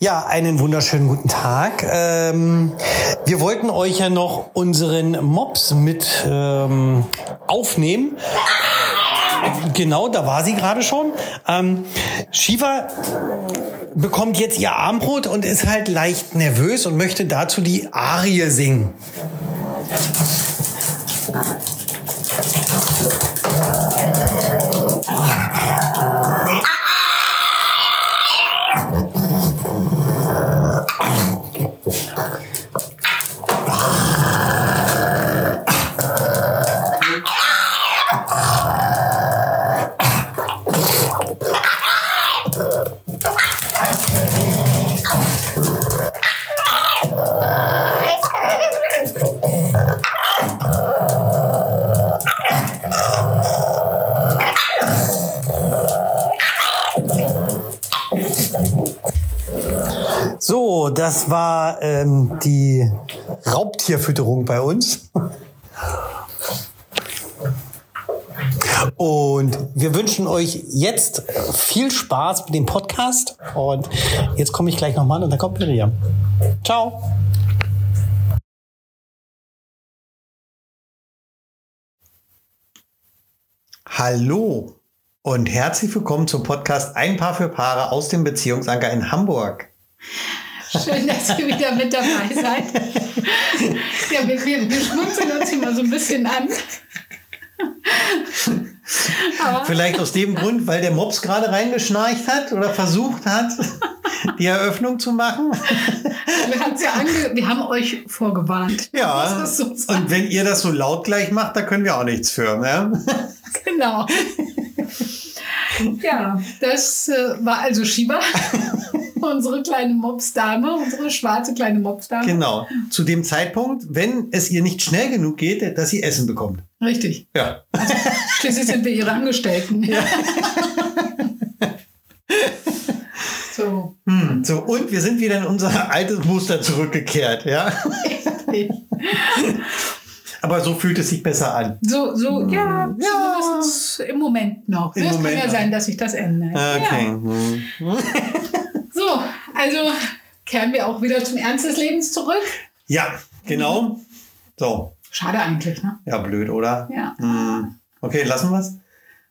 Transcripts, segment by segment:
Ja, einen wunderschönen guten Tag. Ähm, wir wollten euch ja noch unseren Mops mit ähm, aufnehmen. Genau, da war sie gerade schon. Ähm, Shiva bekommt jetzt ihr Armbrot und ist halt leicht nervös und möchte dazu die Arie singen. So, das war ähm, die Raubtierfütterung bei uns. Und wir wünschen euch jetzt viel Spaß mit dem Podcast. Und jetzt komme ich gleich nochmal und dann kommt Miriam. Ciao. Hallo und herzlich willkommen zum Podcast Ein Paar für Paare aus dem Beziehungsanker in Hamburg. Schön, dass ihr wieder mit dabei seid. Ja, wir, wir, wir schmunzeln uns immer so ein bisschen an. Aber Vielleicht aus dem Grund, weil der Mops gerade reingeschnarcht hat oder versucht hat, die Eröffnung zu machen. Wir, ja ange wir haben euch vorgewarnt. Ja, so und wenn ihr das so laut gleich macht, da können wir auch nichts für. Ne? Genau. Ja, das äh, war also Shiba. unsere kleine Mopsdame, unsere schwarze kleine Mopsdame. Genau. Zu dem Zeitpunkt, wenn es ihr nicht schnell genug geht, dass sie Essen bekommt. Richtig. Ja. Also, schließlich sind wir ihre Angestellten. Ja. so. Hm, so. Und wir sind wieder in unser altes Muster zurückgekehrt, ja. Richtig. Aber so fühlt es sich besser an. So, so, ja, ja. im Moment noch. Im es Moment kann ja sein, dass sich das ändert. Okay. Ja. So, also kehren wir auch wieder zum Ernst des Lebens zurück. Ja, genau. So. Schade eigentlich, ne? Ja, blöd, oder? Ja. Hm. Okay, lassen wir es.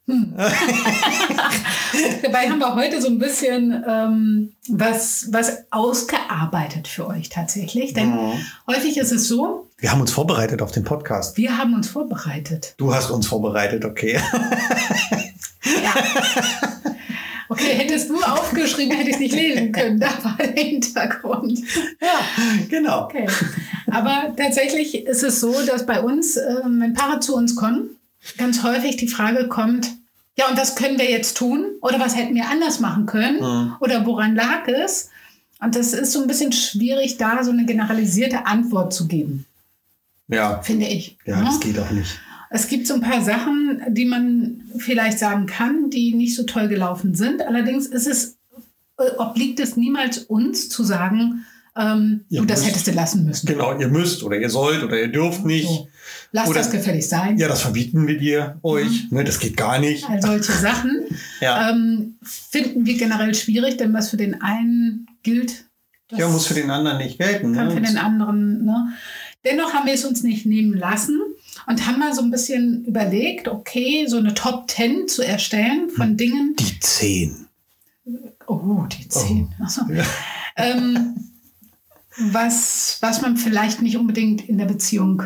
Hm. Dabei haben wir heute so ein bisschen ähm, was, was ausgearbeitet für euch tatsächlich. Denn ja. häufig ist es so. Wir haben uns vorbereitet auf den Podcast. Wir haben uns vorbereitet. Du hast uns vorbereitet, okay. ja. Okay, hättest du aufgeschrieben, hätte ich es nicht lesen können. Da war der Hintergrund. Ja, genau. Okay. Aber tatsächlich ist es so, dass bei uns, äh, wenn Paare zu uns kommen, ganz häufig die Frage kommt, ja, und was können wir jetzt tun? Oder was hätten wir anders machen können? Mhm. Oder woran lag es? Und das ist so ein bisschen schwierig, da so eine generalisierte Antwort zu geben. Ja. Finde ich. Ja, ja, das geht auch nicht. Es gibt so ein paar Sachen, die man vielleicht sagen kann, die nicht so toll gelaufen sind. Allerdings ist es, äh, obliegt es niemals uns zu sagen, ähm, du, das müsst, hättest du lassen müssen. Genau, ihr müsst oder ihr sollt oder ihr dürft nicht. So. Lass oder, das gefällig sein. Ja, das verbieten wir dir euch. Mhm. Ne, das geht gar nicht. All solche Sachen ja. ähm, finden wir generell schwierig, denn was für den einen gilt, ja, muss für den anderen nicht gelten. Kann ne? für den anderen. Ne? Dennoch haben wir es uns nicht nehmen lassen und haben mal so ein bisschen überlegt, okay, so eine Top 10 zu erstellen von hm. Dingen. Die 10. Oh, die 10. Oh. Also, ja. ähm, was, was man vielleicht nicht unbedingt in der Beziehung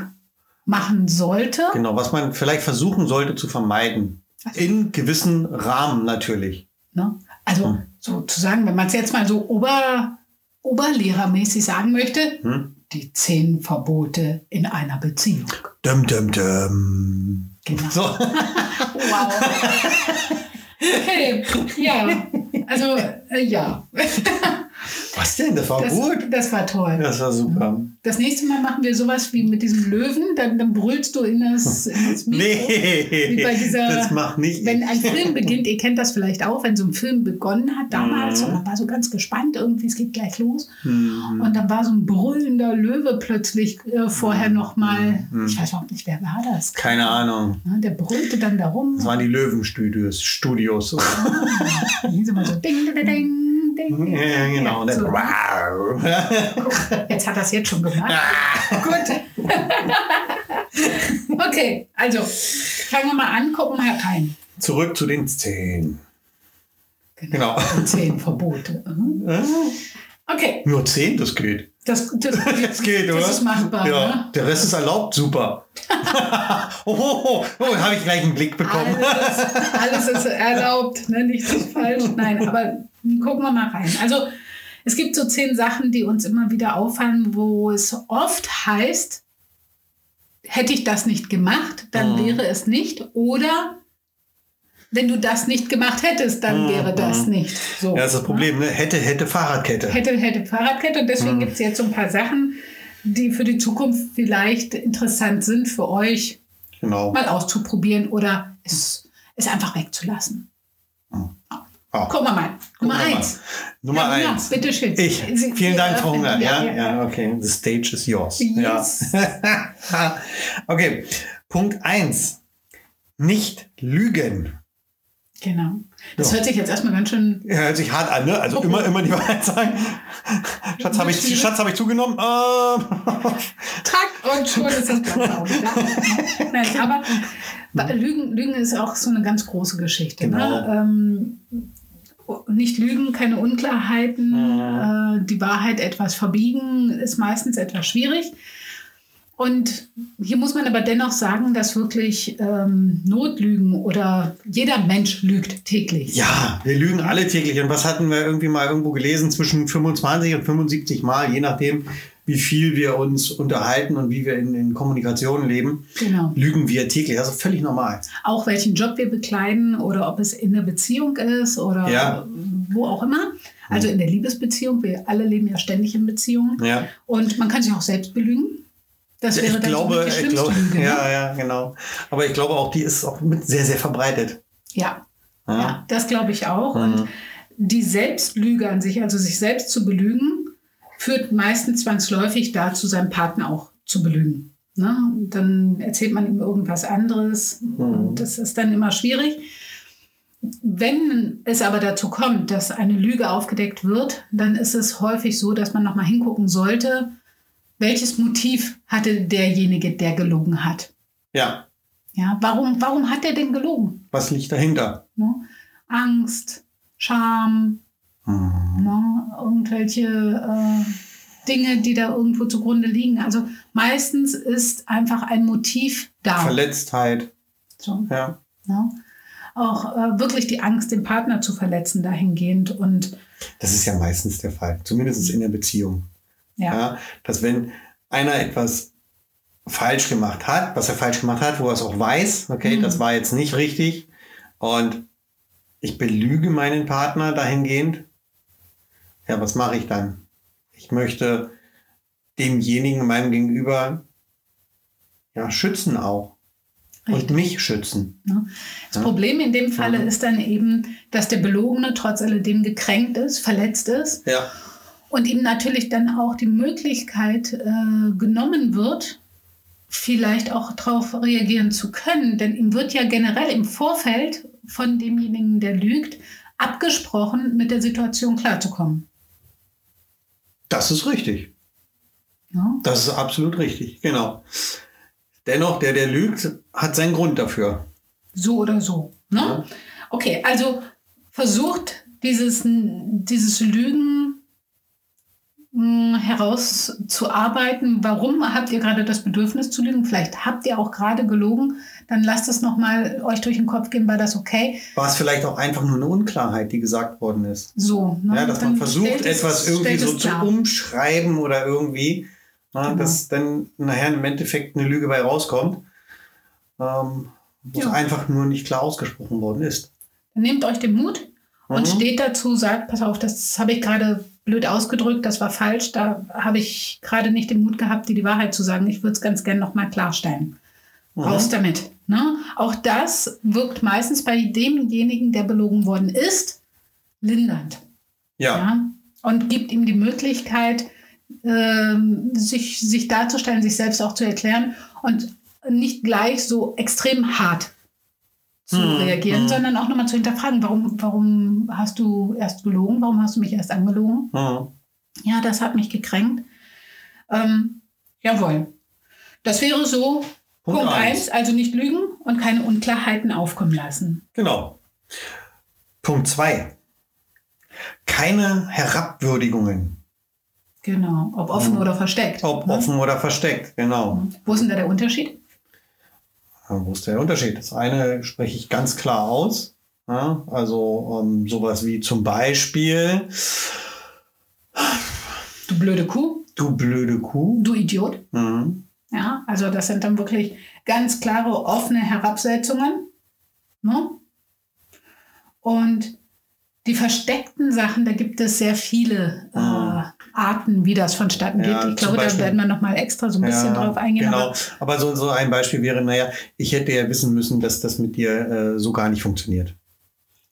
machen sollte. Genau, was man vielleicht versuchen sollte zu vermeiden. Also, in gewissen Rahmen natürlich. Ne? Also hm. sozusagen, wenn man es jetzt mal so ober, oberlehrermäßig sagen möchte, hm? Die zehn Verbote in einer Beziehung. Dum, dum, dum. Genau. So. wow. Okay, ja. Also, äh, ja. Was denn? Das war das, gut. Das war toll. Das war super. Das nächste Mal machen wir sowas wie mit diesem Löwen. Dann, dann brüllst du in das, in das Mikro. Nee, wie bei dieser, das macht nicht. Wenn ein Film beginnt, ihr kennt das vielleicht auch, wenn so ein Film begonnen hat damals mhm. und man war so ganz gespannt, irgendwie, es geht gleich los. Mhm. Und dann war so ein brüllender Löwe plötzlich äh, vorher mhm. nochmal, mhm. ich weiß überhaupt nicht, wer war das? Keine Ahnung. Ja, der brüllte dann darum. Das waren die Löwenstudios. Studios. Ah, so ding, ding, ding. Ding. Ja, ja, genau. Ja, so. Wow. Jetzt hat er es jetzt schon gemacht. Gut. okay, also fangen wir mal an, gucken mal rein. Zurück zu den Zehn. Genau. Zehn Verbote. Mhm. Äh, Okay, Nur zehn, das geht. das, das, Das geht, oder? das ist machbar. Ja, Ne? der Rest ist erlaubt, super. oh, oh, oh, oh habe ich gleich einen Blick bekommen. Alles, alles ist erlaubt, ne? nichts ist falsch. Nein, aber gucken wir mal rein. Also es gibt so zehn Sachen, die uns immer wieder auffallen, wo es oft heißt, hätte ich das nicht gemacht, dann Mhm. wäre es nicht. Oder wenn du das nicht gemacht hättest, dann wäre das nicht. So, Mhm. Ja, das ist das ne? Problem, ne? Hätte, hätte Fahrradkette. Hätte, hätte Fahrradkette. Und deswegen Mhm. gibt es jetzt so ein paar Sachen, die für die Zukunft vielleicht interessant sind für euch, Genau. mal auszuprobieren oder es, es einfach wegzulassen. Ah. Gucken wir mal. Nummer mal. eins. Nummer Herr Hunger, eins. Bitte schön. Ich. Vielen Dank, Frau eröffnen. Hunger. Ja, ja, ja, okay. The stage is yours. Yes. Ja. okay. Punkt eins. Nicht lügen. Genau. Das Ja. hört sich jetzt erstmal ganz schön. Ja, hört sich hart an, ne? Also Oh. immer, immer die Wahrheit sagen. Schatz, habe ich. Schatz, habe ich zugenommen? Ähm. Tack und schon ist das auch wieder. Nein, aber Lügen, Lügen ist auch so eine ganz große Geschichte. Genau. Ne? Ähm, nicht lügen, keine Unklarheiten, äh, die Wahrheit etwas verbiegen, ist meistens etwas schwierig. Und hier muss man aber dennoch sagen, dass wirklich ähm, Notlügen oder jeder Mensch lügt täglich. Ja, wir lügen alle täglich. Und was hatten wir irgendwie mal irgendwo gelesen? Zwischen 25 und 75 Mal, je nachdem, wie viel wir uns unterhalten und wie wir in, in Kommunikation leben, Genau. lügen wir täglich. Also völlig normal. Auch welchen Job wir bekleiden oder ob es in der Beziehung ist oder Ja. wo auch immer. Also in der Liebesbeziehung. Wir alle leben ja ständig in Beziehungen. Ja. Und man kann sich auch selbst belügen. Das wäre ich dann glaube, die ich glaube, Lüge. ne? ja, ja, genau. Aber ich glaube auch, die ist auch mit sehr, sehr verbreitet. ja. Ja. Ja, das glaube ich auch. Mhm. Und die Selbstlüge an sich, also sich selbst zu belügen, führt meistens zwangsläufig dazu, seinen Partner auch zu belügen. Ne? Und Dann erzählt man ihm irgendwas anderes Mhm. und das ist dann immer schwierig. Wenn es aber dazu kommt, dass eine Lüge aufgedeckt wird, dann ist es häufig so, dass man nochmal hingucken sollte, welches Motiv hatte derjenige, der gelogen hat. Ja, Ja, warum, warum hat er denn gelogen? was liegt dahinter? Ne? Angst, Scham, Mhm. ne? irgendwelche äh, Dinge, die da irgendwo zugrunde liegen. Also meistens ist einfach ein Motiv da. Verletztheit. So, Ja. ne? Auch äh, wirklich die Angst, den Partner zu verletzen dahingehend. Und Das ist ja meistens der Fall. Zumindest in der Beziehung. ja, Ja, dass wenn einer etwas falsch gemacht hat, was er falsch gemacht hat, wo er es auch weiß, okay, Mhm. das war jetzt nicht richtig und ich belüge meinen Partner dahingehend, ja, was mache ich dann? Ich möchte demjenigen, meinem Gegenüber, ja, schützen auch. Richtig. Und mich schützen. Das Ja. Problem in dem Falle Mhm. ist dann eben, dass der Belogene trotz alledem gekränkt ist, verletzt ist Ja. und ihm natürlich dann auch die Möglichkeit äh, genommen wird, vielleicht auch darauf reagieren zu können. Denn ihm wird ja generell im Vorfeld von demjenigen, der lügt, abgesprochen, mit der Situation klarzukommen. Das ist richtig. Ne? Das ist absolut richtig. Genau. Dennoch, der, der lügt, hat seinen Grund dafür. So oder so. Ne? Ja. Okay, also versucht dieses, dieses Lügen mh, herauszuarbeiten. Warum habt ihr gerade das Bedürfnis zu lügen? Vielleicht habt ihr auch gerade gelogen. Dann lasst es nochmal euch durch den Kopf gehen, war das okay? War es vielleicht auch einfach nur eine Unklarheit, die gesagt worden ist? So. Ne? Ja, dass Dann man versucht, es- etwas irgendwie so es zu umschreiben oder irgendwie, na, Genau. dass dann nachher im Endeffekt eine Lüge bei rauskommt, ähm, wo es Ja. einfach nur nicht klar ausgesprochen worden ist. Dann nehmt euch den Mut und Mhm. steht dazu, sagt, pass auf, das habe ich gerade blöd ausgedrückt, das war falsch, da habe ich gerade nicht den Mut gehabt, dir die Wahrheit zu sagen. Ich würde es ganz gerne nochmal klarstellen. Mhm. Raus damit. Ne? Auch das wirkt meistens bei demjenigen, der belogen worden ist, lindernd. Ja, Ja? Und gibt ihm die Möglichkeit, ähm, sich, sich darzustellen, sich selbst auch zu erklären und nicht gleich so extrem hart zu Mhm. reagieren, Mhm. sondern auch nochmal zu hinterfragen, warum, warum hast du erst gelogen, warum hast du mich erst angelogen? Mhm. Ja, das hat mich gekränkt. Ähm, jawohl. Das wäre so Punkt Punkt eins. 1, also nicht lügen und keine Unklarheiten aufkommen lassen. Genau. Punkt zwei. Keine Herabwürdigungen. Genau, ob offen Mhm. oder versteckt. Ob ne? offen oder versteckt, genau. Wo ist denn da der Unterschied? Wo ist der Unterschied? Das eine spreche ich ganz klar aus. Ja, also ähm, sowas wie zum Beispiel, Du blöde Kuh, du blöde Kuh. du Idiot. Mhm. Ja, also das sind dann wirklich ganz klare, offene Herabsetzungen. Ne? Und die versteckten Sachen, da gibt es sehr viele äh, Mhm. Arten, wie das vonstatten geht. Ja, ich glaube, da werden wir noch mal extra so ein bisschen drauf eingehen. Genau. aber- Aber so, so ein Beispiel wäre, naja, ich hätte ja wissen müssen, dass das mit dir äh, so gar nicht funktioniert.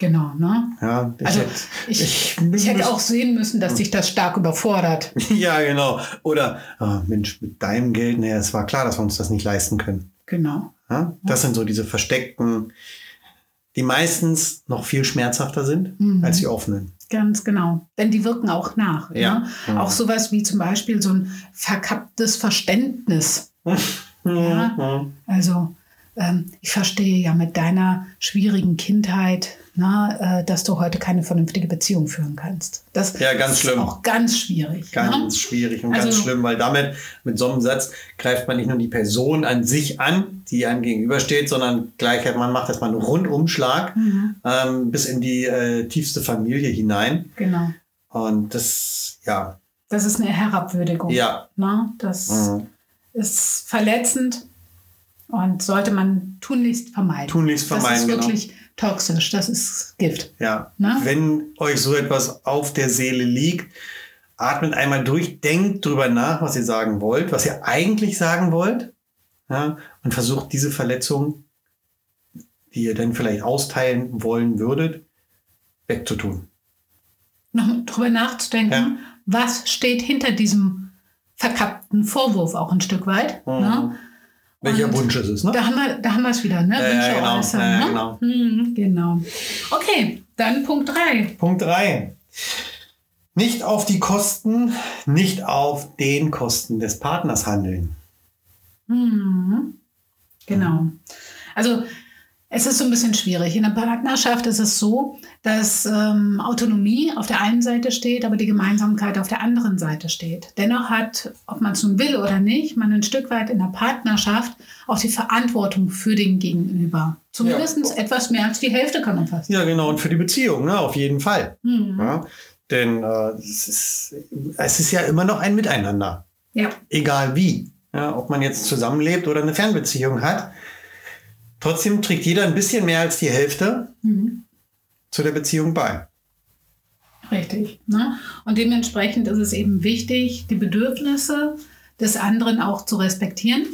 Genau, ne? Ja, ich Also hätte, ich, ich- ich, hätte auch sehen müssen, dass dich das stark überfordert. ja, genau. Oder, ah, Mensch, mit deinem Geld, naja, es war klar, dass wir uns das nicht leisten können. Genau. Ja? Das sind so diese versteckten, die meistens noch viel schmerzhafter sind Mhm. als die offenen. Ganz genau. Denn die wirken auch nach. Ja. Ne? Mhm. Auch sowas wie zum Beispiel so ein verkapptes Verständnis. Ja. Also ähm, ich verstehe ja mit deiner schwierigen Kindheit, na, äh, dass du heute keine vernünftige Beziehung führen kannst. Das Ja, ganz ist schlimm. auch ganz schwierig. Ganz ne? schwierig und Also- ganz schlimm, weil damit, mit so einem Satz, greift man nicht nur die Person an sich an, die einem gegenübersteht, sondern gleich, man macht erstmal einen Rundumschlag Mhm, ähm, bis in die äh, tiefste Familie hinein. genau. Und das, ja, Das ist eine Herabwürdigung. ja. Na, das Mhm. ist verletzend und sollte man tunlichst vermeiden. Tunlichst das vermeiden, ist genau. wirklich toxisch. Das ist Gift. Ja. Ne? Wenn euch so etwas auf der Seele liegt, atmet einmal durch, denkt drüber nach, was ihr sagen wollt, was ihr eigentlich sagen wollt. Ja, und versucht diese Verletzung, die ihr dann vielleicht austeilen wollen würdet, wegzutun. Noch drüber nachzudenken, Ja. was steht hinter diesem verkappten Vorwurf auch ein Stück weit. Mhm. Ne? Welcher Und Wunsch ist es, ne? Da haben wir, da haben wir es wieder, ne? Ja, Wünsche genau. äußern, ja, ne? genau. Hm, genau. Okay, dann Punkt 3. Punkt 3. Nicht auf die Kosten, nicht auf den Kosten des Partners handeln. Mhm. Genau. Also es ist so ein bisschen schwierig. In der Partnerschaft ist es so, dass ähm, Autonomie auf der einen Seite steht, aber die Gemeinsamkeit auf der anderen Seite steht. Dennoch hat, ob man es nun will oder nicht, man ein Stück weit in der Partnerschaft auch die Verantwortung für den Gegenüber. Zumindest etwas mehr als die Hälfte kann man fast. Ja, genau. Und für die Beziehung, ne? auf jeden Fall. Mhm. Ja? Denn äh, es, ist, es ist ja immer noch ein Miteinander. Ja. Egal wie. Ja, ob man jetzt zusammenlebt oder eine Fernbeziehung hat. Trotzdem trägt jeder ein bisschen mehr als die Hälfte Mhm. zu der Beziehung bei. Richtig. Ne? Und dementsprechend ist es eben wichtig, die Bedürfnisse des anderen auch zu respektieren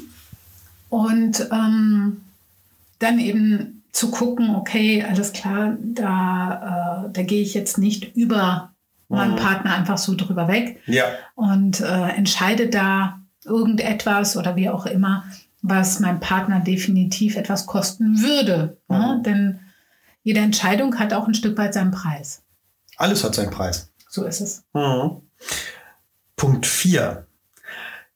und ähm, dann eben zu gucken, okay, alles klar, da, äh, da gehe ich jetzt nicht über meinen Mhm. Partner einfach so drüber weg Ja. und äh, entscheide da irgendetwas oder wie auch immer, was meinem Partner definitiv etwas kosten würde. Ne? Mhm. Denn jede Entscheidung hat auch ein Stück weit seinen Preis. Alles hat seinen Preis. So ist es. Mhm. Punkt 4.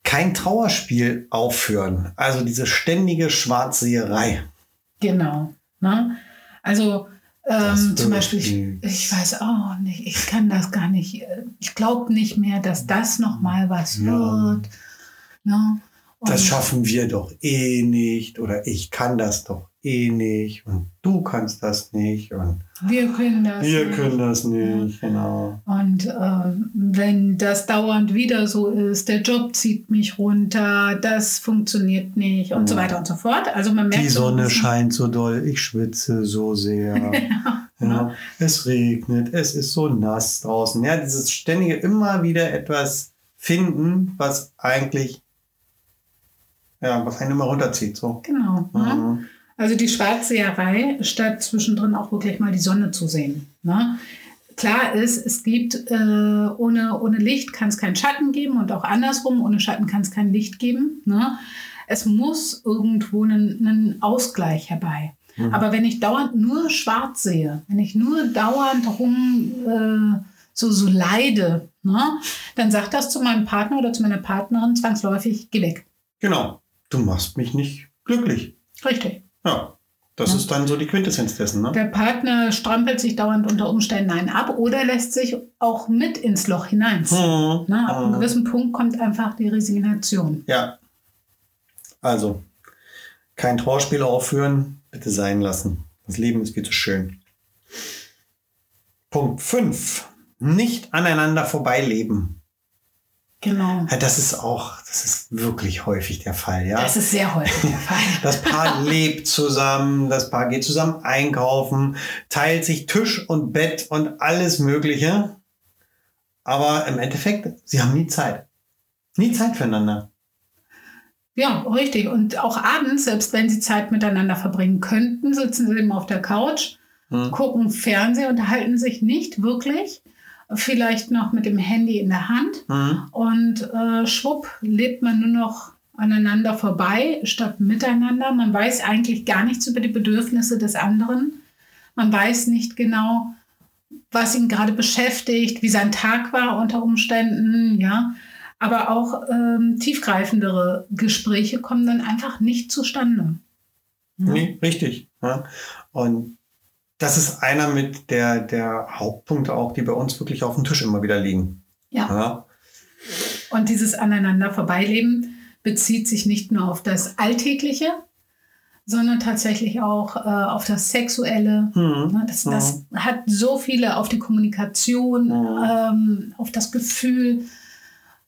Kein Trauerspiel aufführen. Also diese ständige Schwarzseherei. Genau. Ne? Also ähm, zum Beispiel, ich, ich weiß auch nicht, ich kann das gar nicht, äh, ich glaube nicht mehr, dass das noch mal was Ja. wird. Ne? Das schaffen wir doch eh nicht. Oder ich kann das doch eh nicht. Und du kannst das nicht. Und Wir können das. wir nicht. können das nicht. Genau. Und ähm, wenn das dauernd wieder so ist, der Job zieht mich runter, das funktioniert nicht und so Mhm. weiter und so fort. Also man merkt Die so Sonne bisschen- scheint so doll. Ich schwitze so sehr. Ja, es regnet, es ist so nass draußen. Ja, dieses ständige immer wieder etwas finden, was eigentlich, ja, was einen immer runterzieht. So. Genau. Ne? Mhm. Also die Schwarzseherei, statt zwischendrin auch wirklich mal die Sonne zu sehen. Ne? Klar ist, es gibt äh, ohne, ohne Licht kann es keinen Schatten geben und auch andersrum, ohne Schatten kann es kein Licht geben. Ne? Es muss irgendwo einen, einen Ausgleich herbei. Mhm. Aber wenn ich dauernd nur schwarz sehe, wenn ich nur dauernd rum äh, so, so leide, ne, dann sagt das zu meinem Partner oder zu meiner Partnerin zwangsläufig, geh weg. Genau. Du machst mich nicht glücklich. Richtig. Ja. Das ja. ist dann so die Quintessenz dessen. Ne? Der Partner strampelt sich dauernd unter Umständen einen ab oder lässt sich auch mit ins Loch hineinziehen. Hm. Ne? Ab einem hm. gewissen Punkt kommt einfach die Resignation. Ja. Also, kein Trauerspiel aufführen, bitte sein lassen. Das Leben ist viel zu schön. Punkt 5. Nicht aneinander vorbeileben. Genau. Das ist auch, das ist wirklich häufig der Fall, ja. Das ist sehr häufig der Fall. Das Paar lebt zusammen, das Paar geht zusammen einkaufen, teilt sich Tisch und Bett und alles Mögliche. Aber im Endeffekt, sie haben nie Zeit. Nie Zeit füreinander. Ja, richtig. Und auch abends, selbst wenn sie Zeit miteinander verbringen könnten, sitzen sie eben auf der Couch, hm. gucken Fernsehen, unterhalten sich nicht wirklich vielleicht noch mit dem Handy in der Hand mhm. und äh, schwupp lebt man nur noch aneinander vorbei statt miteinander. Man weiß eigentlich gar nichts über die Bedürfnisse des anderen. Man weiß nicht genau, was ihn gerade beschäftigt, wie sein Tag war unter Umständen, ja. Aber auch ähm, tiefgreifendere Gespräche kommen dann einfach nicht zustande. Ja. Nee, richtig. Ja. Und das ist einer mit der, der Hauptpunkte auch, die bei uns wirklich auf dem Tisch immer wieder liegen. Ja. ja. Und dieses Aneinander vorbeileben bezieht sich nicht nur auf das Alltägliche, sondern tatsächlich auch äh, auf das Sexuelle. Mhm. Das, das mhm. hat so viele auf die Kommunikation, mhm. ähm, auf das Gefühl,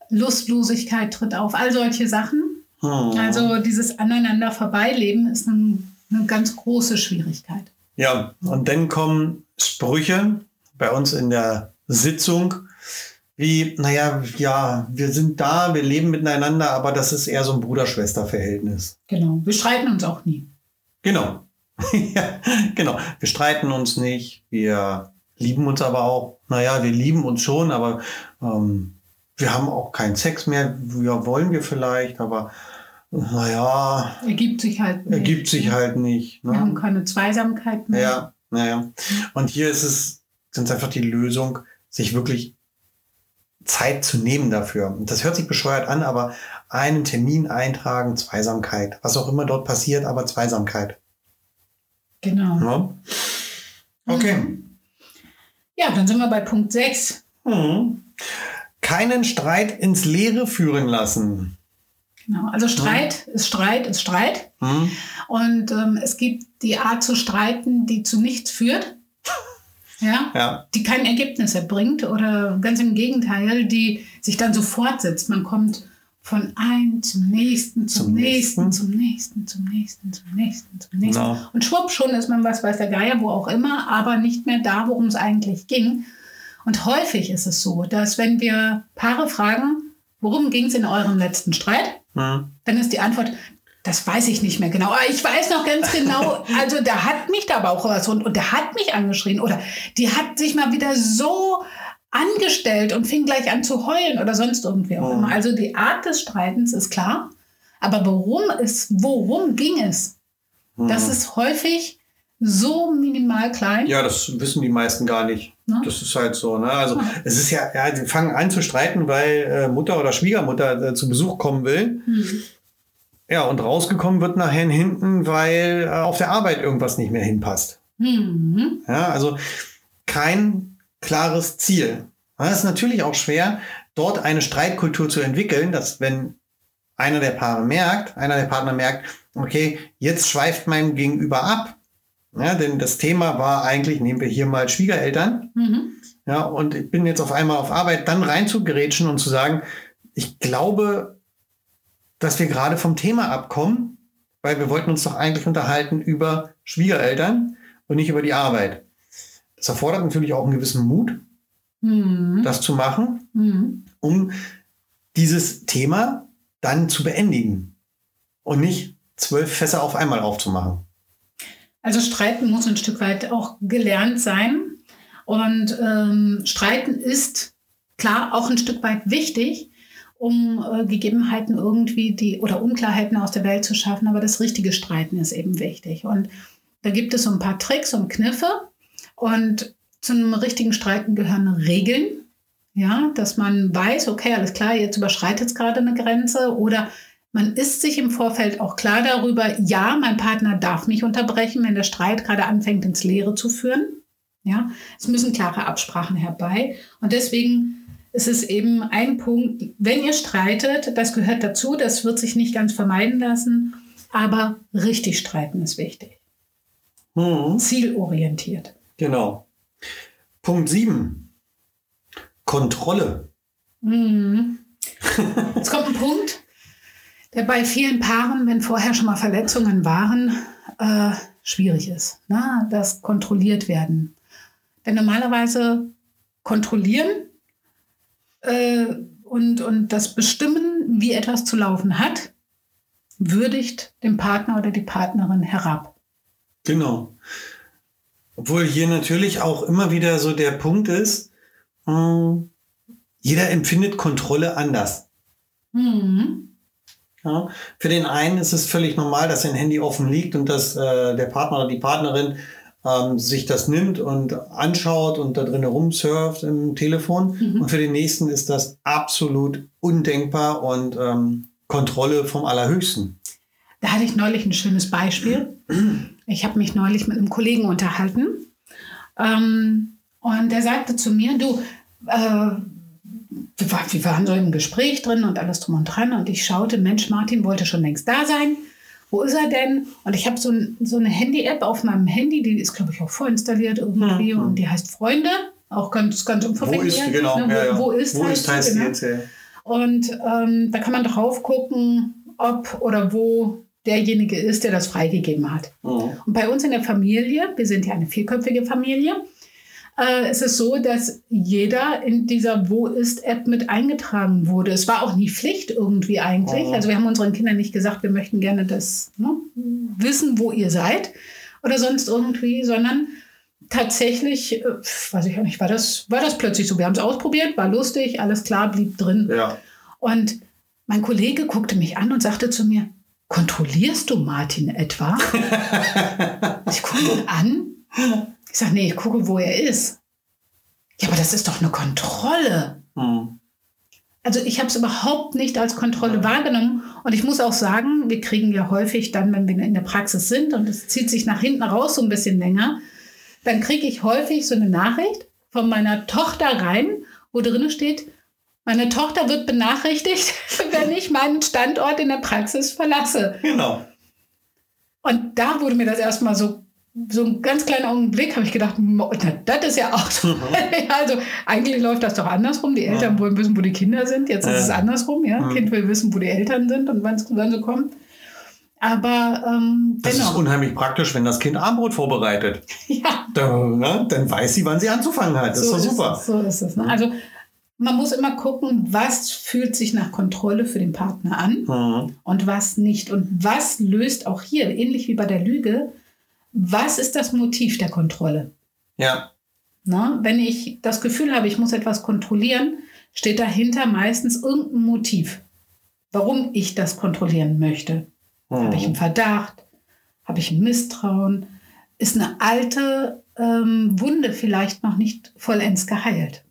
Lustlosigkeit tritt auf, all solche Sachen. Mhm. Also dieses Aneinander vorbeileben ist ein, eine ganz große Schwierigkeit. Ja, und dann kommen Sprüche bei uns in der Sitzung, wie, naja, ja, wir sind da, wir leben miteinander, aber das ist eher so ein Bruder-Schwester-Verhältnis. Genau, wir streiten uns auch nie. Genau. ja, genau. Wir streiten uns nicht, wir lieben uns aber auch. Naja, wir lieben uns schon, aber ähm, wir haben auch keinen Sex mehr. Ja, wollen wir vielleicht, aber naja. Ergibt sich halt nicht. Ergibt sich halt nicht. Ne? Wir haben keine Zweisamkeit mehr. Ja, naja. Und hier ist es, sind es einfach die Lösung, sich wirklich Zeit zu nehmen dafür. Und das hört sich bescheuert an, aber einen Termin eintragen, Zweisamkeit. Was auch immer dort passiert, aber Zweisamkeit. Genau. Ja? Okay. Mhm. Ja, dann sind wir bei Punkt 6. Mhm. Keinen Streit ins Leere führen lassen. Genau. Also Streit mhm. ist Streit ist Streit. Mhm. Und ähm, es gibt die Art zu streiten, die zu nichts führt. Ja? ja? Die kein Ergebnis erbringt oder ganz im Gegenteil, die sich dann so fortsetzt. Man kommt von einem zum nächsten, zum, zum nächsten, nächsten, zum nächsten, zum nächsten, zum nächsten, zum nächsten. Genau. Und schwupp, schon ist man was weiß der Geier, wo auch immer, aber nicht mehr da, worum es eigentlich ging. Und häufig ist es so, dass wenn wir Paare fragen, worum ging es in eurem letzten Streit? Mhm. Dann ist die Antwort, das weiß ich nicht mehr genau. Aber ich weiß noch ganz genau, also da hat mich da aber auch was und, und der hat mich angeschrien oder die hat sich mal wieder so angestellt und fing gleich an zu heulen oder sonst irgendwie auch immer. Also die Art des Streitens ist klar, aber worum es, worum ging es? Das ist häufig so minimal klein. Ja, das wissen die meisten gar nicht. Ne? Das ist halt so. Ne? Also ja. es ist ja, ja, die fangen an zu streiten, weil äh, Mutter oder Schwiegermutter äh, zu Besuch kommen will. Mhm. Ja, und rausgekommen wird nachher hinten, weil äh, auf der Arbeit irgendwas nicht mehr hinpasst. Mhm. Ja, also kein klares Ziel. Es ist natürlich auch schwer, dort eine Streitkultur zu entwickeln, dass wenn einer der Paare merkt, einer der Partner merkt, okay, jetzt schweift mein Gegenüber ab, ja, denn das Thema war eigentlich, nehmen wir hier mal Schwiegereltern. Mhm. Ja, und ich bin jetzt auf einmal auf Arbeit, dann reinzugerätschen und zu sagen, ich glaube, dass wir gerade vom Thema abkommen, weil wir wollten uns doch eigentlich unterhalten über Schwiegereltern und nicht über die Arbeit. Das erfordert natürlich auch einen gewissen Mut, mhm. das zu machen, mhm. um dieses Thema dann zu beendigen und nicht zwölf Fässer auf einmal aufzumachen. Also Streiten muss ein Stück weit auch gelernt sein. Und ähm, Streiten ist klar auch ein Stück weit wichtig, um äh, Gegebenheiten irgendwie die oder Unklarheiten aus der Welt zu schaffen. Aber das richtige Streiten ist eben wichtig. Und Da gibt es so ein paar Tricks und Kniffe. Und zu einem richtigen Streiten gehören Regeln. Ja, dass man weiß, okay, alles klar, jetzt überschreitet es gerade eine Grenze oder man ist sich im Vorfeld auch klar darüber, ja, mein Partner darf mich unterbrechen, wenn der Streit gerade anfängt, ins Leere zu führen. Ja, es müssen klare Absprachen herbei. Und deswegen ist es eben ein Punkt, wenn ihr streitet, das gehört dazu, das wird sich nicht ganz vermeiden lassen, aber richtig streiten ist wichtig. Mhm. Zielorientiert. Genau. Punkt 7. Kontrolle. Mhm. Jetzt kommt ein Punkt, der bei vielen Paaren, wenn vorher schon mal Verletzungen waren, äh, schwierig ist. Ne? Das kontrolliert werden. Denn normalerweise kontrollieren äh, und, und das Bestimmen, wie etwas zu laufen hat, würdigt den Partner oder die Partnerin herab. Genau. Obwohl hier natürlich auch immer wieder so der Punkt ist, äh, jeder empfindet Kontrolle anders. Mhm. Ja, für den einen ist es völlig normal, dass sein Handy offen liegt und dass äh, der Partner oder die Partnerin ähm, sich das nimmt und anschaut und da drin rumsurft im Telefon. Mhm. Und für den nächsten ist das absolut undenkbar und ähm, Kontrolle vom Allerhöchsten. Da hatte ich neulich ein schönes Beispiel. Ich habe mich neulich mit einem Kollegen unterhalten. Ähm, und der sagte zu mir, du, äh, wir, war, wir waren so im Gespräch drin und alles drum und dran. Und ich schaute, Mensch, Martin wollte schon längst da sein. Wo ist er denn? Und ich habe so, ein, so eine Handy-App auf meinem Handy, die ist, glaube ich, auch vorinstalliert irgendwie. Mhm. Und die heißt Freunde. Auch ganz, ganz Wo unverfänglich. ist, genau, Ne, wo, ja, ja. wo ist, wo heißt ist heißt genau. jetzt? Ja. Und ähm, da kann man drauf gucken, ob oder wo derjenige ist, der das freigegeben hat. Mhm. Und bei uns in der Familie, wir sind ja eine vierköpfige Familie, äh, ist es so, dass jeder in dieser Wo ist-App mit eingetragen wurde. Es war auch nie Pflicht irgendwie eigentlich. Mhm. Also wir haben unseren Kindern nicht gesagt, wir möchten gerne das ne, wissen, wo ihr seid oder sonst irgendwie, sondern tatsächlich, äh, weiß ich auch nicht, war das, war das plötzlich so. Wir haben es ausprobiert, war lustig, alles klar, blieb drin. ja. Und mein Kollege guckte mich an und sagte zu mir, kontrollierst du Martin etwa? ich gucke ihn an. Ich sage, nee, ich gucke, wo er ist. Ja, aber das ist doch eine Kontrolle. Mhm. Also ich habe es überhaupt nicht als Kontrolle wahrgenommen. Und ich muss auch sagen, wir kriegen ja häufig dann, wenn wir in der Praxis sind und es zieht sich nach hinten raus so ein bisschen länger, dann kriege ich häufig so eine Nachricht von meiner Tochter rein, wo drin steht, meine Tochter wird benachrichtigt, wenn ich meinen Standort in der Praxis verlasse. Genau. Und da wurde mir das erstmal so, so ein ganz kleiner Augenblick, habe ich gedacht, na, das ist ja auch so. Mhm. also eigentlich läuft das doch andersrum. Die Eltern Ja. wollen wissen, wo die Kinder sind. Jetzt ist Ja. es andersrum. Ja? Mhm. Kind will wissen, wo die Eltern sind und wann es wann sie kommen. Aber ähm, Das ist unheimlich praktisch, wenn das Kind Armbrot vorbereitet. ja, Da, ne, dann weiß sie, wann sie anzufangen hat. Das so ist doch super. Es, so ist es. Ne? Also man muss immer gucken, was fühlt sich nach Kontrolle für den Partner an Mhm. und was nicht. Und was löst auch hier, ähnlich wie bei der Lüge, was ist das Motiv der Kontrolle? Ja, Ne? Wenn ich das Gefühl habe, ich muss etwas kontrollieren, steht dahinter meistens irgendein Motiv, warum ich das kontrollieren möchte. Habe ich einen Mhm. Verdacht? Habe ich ein Misstrauen? Ist eine alte ähm, Wunde vielleicht noch nicht vollends geheilt?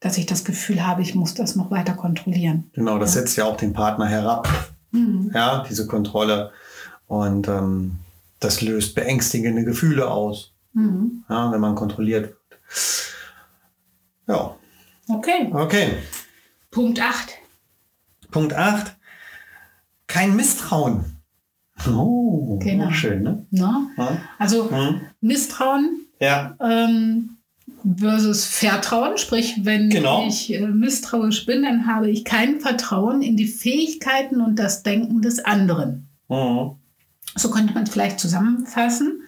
Dass ich das Gefühl habe, ich muss das noch weiter kontrollieren. genau, das setzt ja auch den Partner herab. Mhm. Ja, diese Kontrolle. Und ähm, das löst beängstigende Gefühle aus, Mhm. ja, wenn man kontrolliert wird. Ja, Okay, okay. Punkt 8. Punkt 8. Kein Misstrauen. Oh, Genau. schön, ne? Ja. Also Mhm. Misstrauen ja. ähm, versus Vertrauen. Sprich, wenn Genau. ich äh, misstrauisch bin, dann habe ich kein Vertrauen in die Fähigkeiten und das Denken des anderen. Mhm. So könnte man es vielleicht zusammenfassen.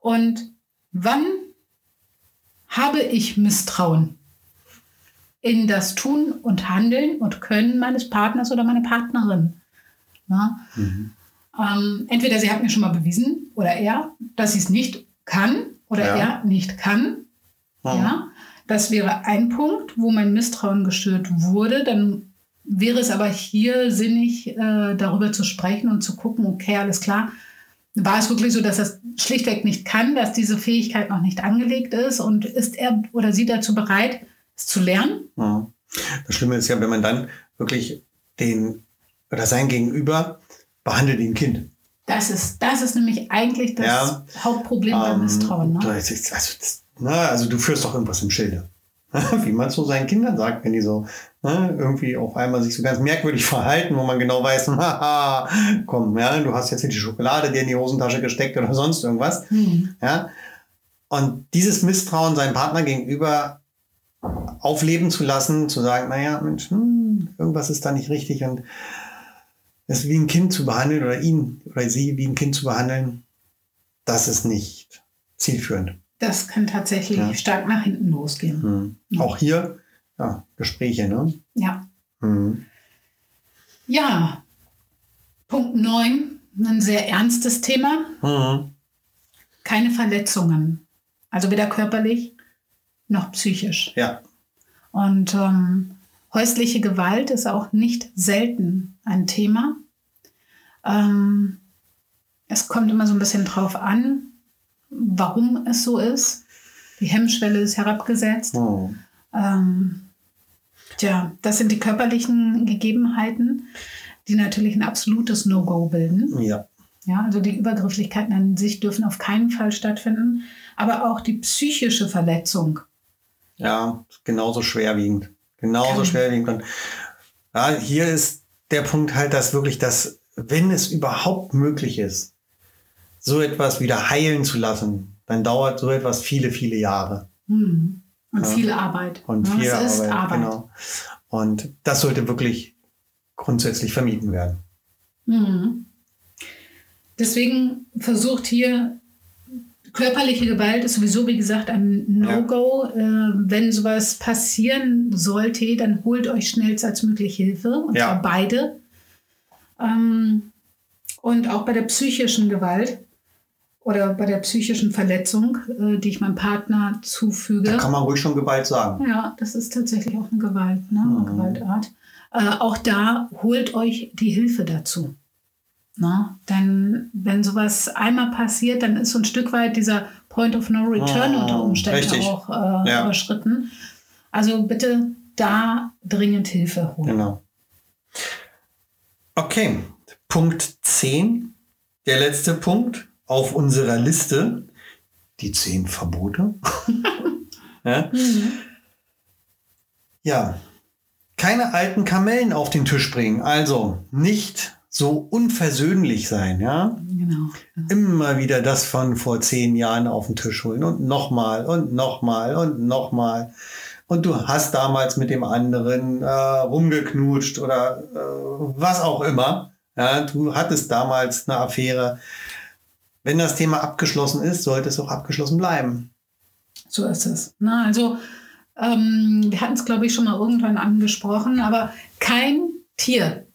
Und wann habe ich Misstrauen in das Tun und Handeln und Können meines Partners oder meiner Partnerin? Na? Mhm. Ähm, entweder sie hat mir schon mal bewiesen oder er, dass sie es nicht kann oder Ja. er nicht kann. Mhm. Ja, das wäre ein Punkt, wo mein Misstrauen gestört wurde. Dann wäre es aber hier sinnig, äh, darüber zu sprechen und zu gucken, okay, alles klar, war es wirklich so, dass es schlichtweg nicht kann, dass diese Fähigkeit noch nicht angelegt ist und ist er oder sie dazu bereit, es zu lernen? Ja. Das Schlimme ist ja, wenn man dann wirklich den oder sein Gegenüber behandelt wie ein Kind. Das ist, das ist nämlich eigentlich das ja, Hauptproblem beim ähm, Misstrauen. Ne? Also, das, na, also du führst doch irgendwas im Schilde. wie man es so seinen Kindern sagt, wenn die so ne, irgendwie auf einmal sich so ganz merkwürdig verhalten, wo man genau weiß, haha, komm, ja, du hast jetzt hier die Schokolade dir in die Hosentasche gesteckt oder sonst irgendwas. Mhm. Ja. Und dieses Misstrauen seinem Partner gegenüber aufleben zu lassen, zu sagen, naja, Mensch, hm, irgendwas ist da nicht richtig und es wie ein Kind zu behandeln oder ihn oder sie wie ein Kind zu behandeln, das ist nicht zielführend. Das kann tatsächlich ja. stark nach hinten losgehen. Hm. Ja. Auch hier, ja, Gespräche, ne? Ja. Hm. Ja, Punkt 9, ein sehr ernstes Thema. Hm. Keine Verletzungen. Also weder körperlich noch psychisch. Ja. Und ähm, häusliche Gewalt ist auch nicht selten ein Thema. Ähm, es kommt immer so ein bisschen drauf an, warum es so ist. Die Hemmschwelle ist herabgesetzt. Oh. Ähm, tja, das sind die körperlichen Gegebenheiten, die natürlich ein absolutes No-Go bilden. Ja. Ja, also die Übergrifflichkeiten an sich dürfen auf keinen Fall stattfinden, aber auch die psychische Verletzung. Ja, genauso schwerwiegend. Genauso Kann. schwerwiegend. Ja, hier ist der Punkt halt, dass wirklich das, wenn es überhaupt möglich ist, so etwas wieder heilen zu lassen, dann dauert so etwas viele, viele Jahre. Hm. Und ja. viel Arbeit. Und viel Arbeit, Arbeit, genau. Und das sollte wirklich grundsätzlich vermieden werden. Mhm. Deswegen versucht hier körperliche Gewalt ist sowieso, wie gesagt, ein No-Go. Ja. Äh, wenn sowas passieren sollte, dann holt euch schnellstmöglich Hilfe, und ja. zwar beide. Ähm, und auch bei der psychischen Gewalt oder bei der psychischen Verletzung, äh, die ich meinem Partner zufüge. Da kann man ruhig schon Gewalt sagen. Ja, das ist tatsächlich auch eine Gewalt, ne? eine mhm. Gewaltart. Äh, auch da holt euch die Hilfe dazu. Na, denn wenn sowas einmal passiert, dann ist so ein Stück weit dieser Point of No Return oh, unter Umständen richtig. auch äh, ja. überschritten. Also bitte da dringend Hilfe holen. Genau. Okay, Punkt 10, der letzte Punkt auf unserer Liste die zehn Verbote. ja? Mhm. ja, keine alten Kamellen auf den Tisch bringen. Also nicht so unversöhnlich sein, ja? Genau. Immer wieder das von vor zehn Jahren auf den Tisch holen und nochmal und nochmal und nochmal. Und du hast damals mit dem anderen äh, rumgeknutscht oder äh, was auch immer. Ja, du hattest damals eine Affäre wenn das Thema abgeschlossen ist, sollte es auch abgeschlossen bleiben. So ist es. Na, also ähm, wir hatten es, glaube ich, schon mal irgendwann angesprochen, aber kein Tier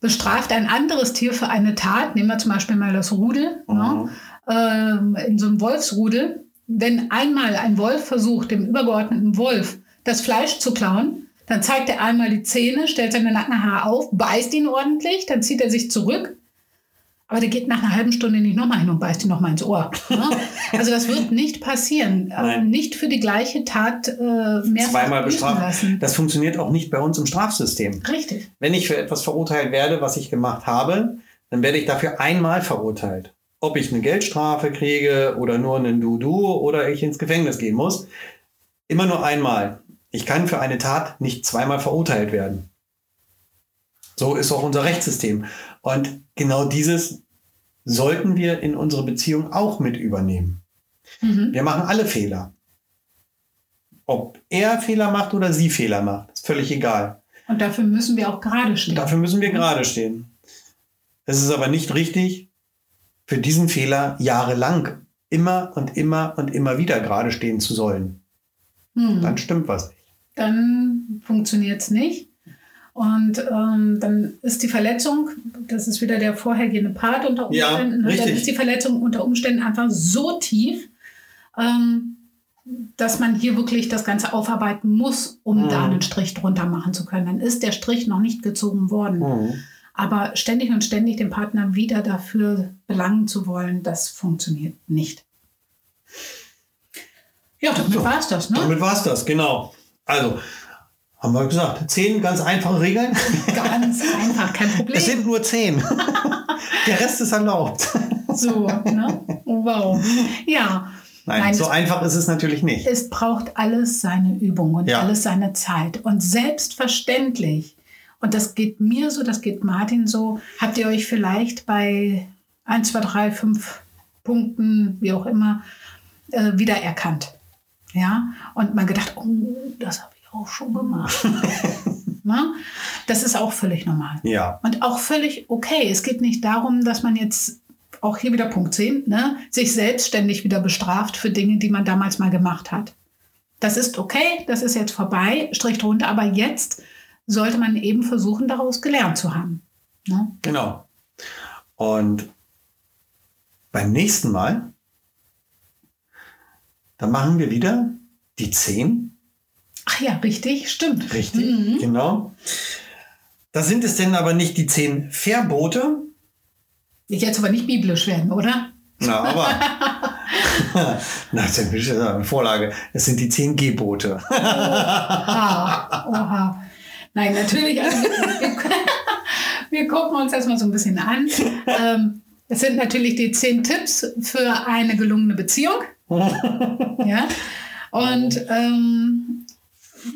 bestraft ein anderes Tier für eine Tat. Nehmen wir zum Beispiel mal das Rudel. Mhm. Ne? Ähm, in so einem Wolfsrudel. Wenn einmal ein Wolf versucht, dem übergeordneten Wolf das Fleisch zu klauen, dann zeigt er einmal die Zähne, stellt seine Nackenhaare auf, beißt ihn ordentlich, dann zieht er sich zurück aber der geht nach einer halben Stunde nicht nochmal hin und beißt ihn nochmal ins Ohr. Ne? Also das wird nicht passieren. Also nicht für die gleiche Tat äh, mehr Zweimal bestraft. Das funktioniert auch nicht bei uns im Strafsystem. Richtig. Wenn ich für etwas verurteilt werde, was ich gemacht habe, dann werde ich dafür einmal verurteilt. Ob ich eine Geldstrafe kriege oder nur einen Du-Du oder ich ins Gefängnis gehen muss. Immer nur einmal. Ich kann für eine Tat nicht zweimal verurteilt werden. So ist auch unser Rechtssystem. Und genau dieses sollten wir in unsere Beziehung auch mit übernehmen. Mhm. Wir machen alle Fehler. Ob er Fehler macht oder sie Fehler macht, ist völlig egal. Und dafür müssen wir auch gerade stehen. Dafür müssen wir gerade stehen. Es ist aber nicht richtig, für diesen Fehler jahrelang immer und immer und immer wieder gerade stehen zu sollen. Mhm. Dann stimmt was nicht. Dann funktioniert es nicht. Und ähm, dann ist die Verletzung, das ist wieder der vorhergehende Part unter Umständen, ja, dann ist die Verletzung unter Umständen einfach so tief, ähm, dass man hier wirklich das Ganze aufarbeiten muss, um mhm. da einen Strich drunter machen zu können. Dann ist der Strich noch nicht gezogen worden. Mhm. Aber ständig und ständig den Partner wieder dafür belangen zu wollen, das funktioniert nicht. Ja, damit So. war es das, ne? Damit war es das, genau. Also, haben wir gesagt, zehn ganz einfache Regeln. Ganz einfach, kein Problem. Es sind nur zehn. Der Rest ist erlaubt. So, ne? Wow. Ja. Nein, Nein, so einfach ist es natürlich nicht. Es braucht alles seine Übung und Ja. alles seine Zeit. Und selbstverständlich, und das geht mir so, das geht Martin so, habt ihr euch vielleicht bei 1, 2, 3, 5 Punkten, wie auch immer, äh, wiedererkannt. Ja, und mal gedacht, oh, das habe auch schon gemacht. Na? Das ist auch völlig normal. Ja, Und auch völlig okay. Es geht nicht darum, dass man jetzt, auch hier wieder Punkt 10, ne, sich selbstständig wieder bestraft für Dinge, die man damals mal gemacht hat. Das ist okay, das ist jetzt vorbei, Strich drunter, aber jetzt sollte man eben versuchen, daraus gelernt zu haben. Ne? genau. Und beim nächsten Mal, da machen wir wieder die zehn. Ach ja, richtig, stimmt. Richtig, genau. Da sind es denn aber nicht die zehn Verbote. Ich jetzt aber nicht biblisch werden, oder? Na, aber. Na, das ist eine Vorlage. Es sind die zehn Gebote. Oha, oha. Nein, natürlich. Also, wir, wir gucken uns das mal so ein bisschen an. Ähm, es sind natürlich die zehn Tipps für eine gelungene Beziehung. Ja. Und ähm,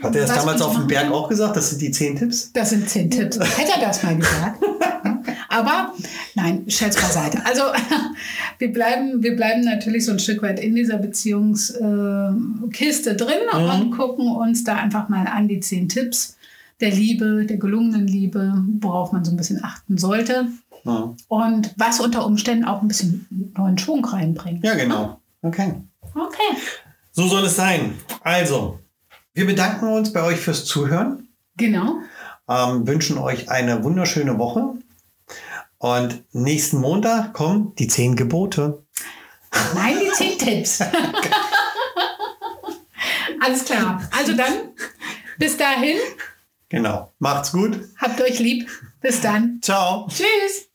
Hat er Was damals auf dem Berg auch gesagt? Das sind die zehn Tipps? das sind zehn Tipps. Hätte er das mal gesagt. Aber nein, Scherz beiseite. Also wir bleiben, wir bleiben natürlich so ein Stück weit in dieser Beziehungskiste drin und gucken uns da einfach mal an die zehn Tipps der Liebe, der gelungenen Liebe, worauf man so ein bisschen achten sollte. Ja, Und was unter Umständen auch ein bisschen neuen Schwung reinbringt. ja genau. Okay. Okay. So soll es sein. Also, wir bedanken uns bei euch fürs Zuhören, Genau. ähm, wünschen euch eine wunderschöne Woche. Und nächsten Montag kommen die zehn Gebote. Nein, die zehn Tipps. Alles klar. Also dann, bis dahin, Genau. Macht's gut. habt euch lieb. Bis dann. Ciao. Tschüss.